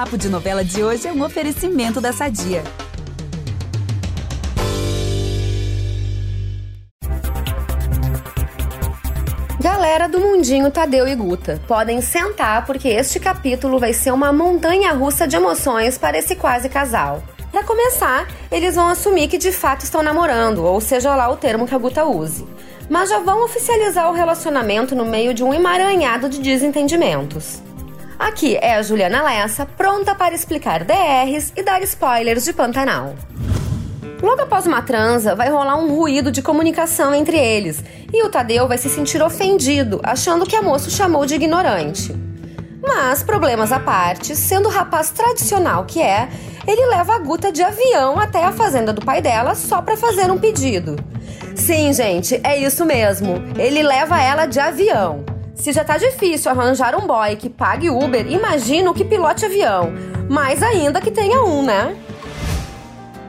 Papo de Novela de hoje é um oferecimento da Sadia. Galera do Mundinho Tadeu e Guta, podem sentar porque este capítulo vai ser uma montanha russa de emoções para esse quase casal. Para começar, eles vão assumir que de fato estão namorando, ou seja lá o termo que a Guta use. Mas já vão oficializar o relacionamento no meio de um emaranhado de desentendimentos. Aqui é a Juliana Lessa, pronta para explicar DRs e dar spoilers de Pantanal. Logo após uma transa, vai rolar um ruído de comunicação entre eles e o Tadeu vai se sentir ofendido, achando que a moça o chamou de ignorante. Mas, problemas à parte, sendo o rapaz tradicional que é, ele leva a Guta de avião até a fazenda do pai dela só para fazer um pedido. Sim, gente, é isso mesmo. Ele leva ela de avião. Se já tá difícil arranjar um boy que pague Uber, imagina o que pilote avião. Mais ainda que tenha um, né?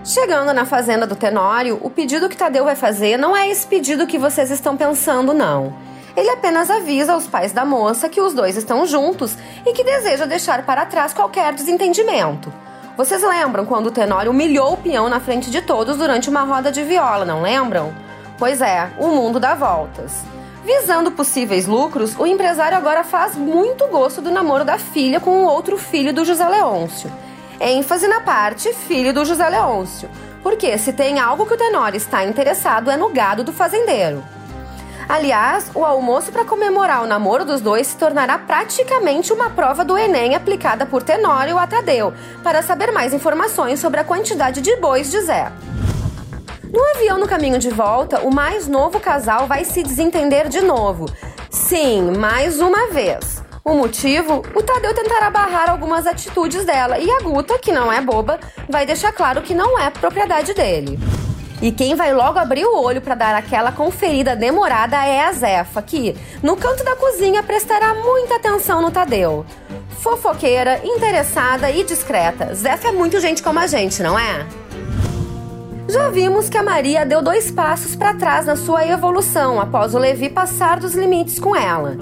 Chegando na fazenda do Tenório, o pedido que Tadeu vai fazer não é esse pedido que vocês estão pensando, não. Ele apenas avisa aos pais da moça que os dois estão juntos e que deseja deixar para trás qualquer desentendimento. Vocês lembram quando o Tenório humilhou o peão na frente de todos durante uma roda de viola, não lembram? Pois é, o mundo dá voltas. Visando possíveis lucros, o empresário agora faz muito gosto do namoro da filha com o outro filho do José Leôncio ênfase na parte filho do José Leôncio, porque se tem algo que o Tenório está interessado é no gado do fazendeiro. Aliás, o almoço para comemorar o namoro dos dois se tornará praticamente uma prova do Enem aplicada por Tenório a Tadeu, para saber mais informações sobre a quantidade de bois de Zé. No avião no caminho de volta, o mais novo casal vai se desentender de novo. Sim, mais uma vez. O motivo? O Tadeu tentará barrar algumas atitudes dela e a Guta, que não é boba, vai deixar claro que não é propriedade dele. E quem vai logo abrir o olho para dar aquela conferida demorada é a Zefa, que, no canto da cozinha, prestará muita atenção no Tadeu. Fofoqueira, interessada e discreta. Zefa é muito gente como a gente, não é? Já vimos que a Maria deu dois passos para trás na sua evolução após o Levi passar dos limites com ela.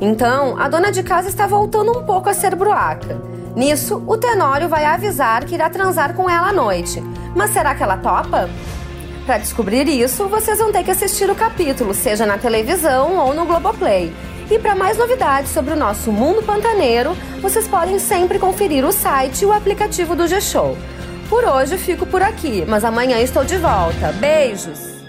Então, a dona de casa está voltando um pouco a ser bruaca. Nisso, o Tenório vai avisar que irá transar com ela à noite. Mas será que ela topa? Para descobrir isso, vocês vão ter que assistir o capítulo, seja na televisão ou no Globoplay. E para mais novidades sobre o nosso mundo pantaneiro, vocês podem sempre conferir o site e o aplicativo do G-Show. Por hoje fico por aqui, mas amanhã estou de volta. Beijos!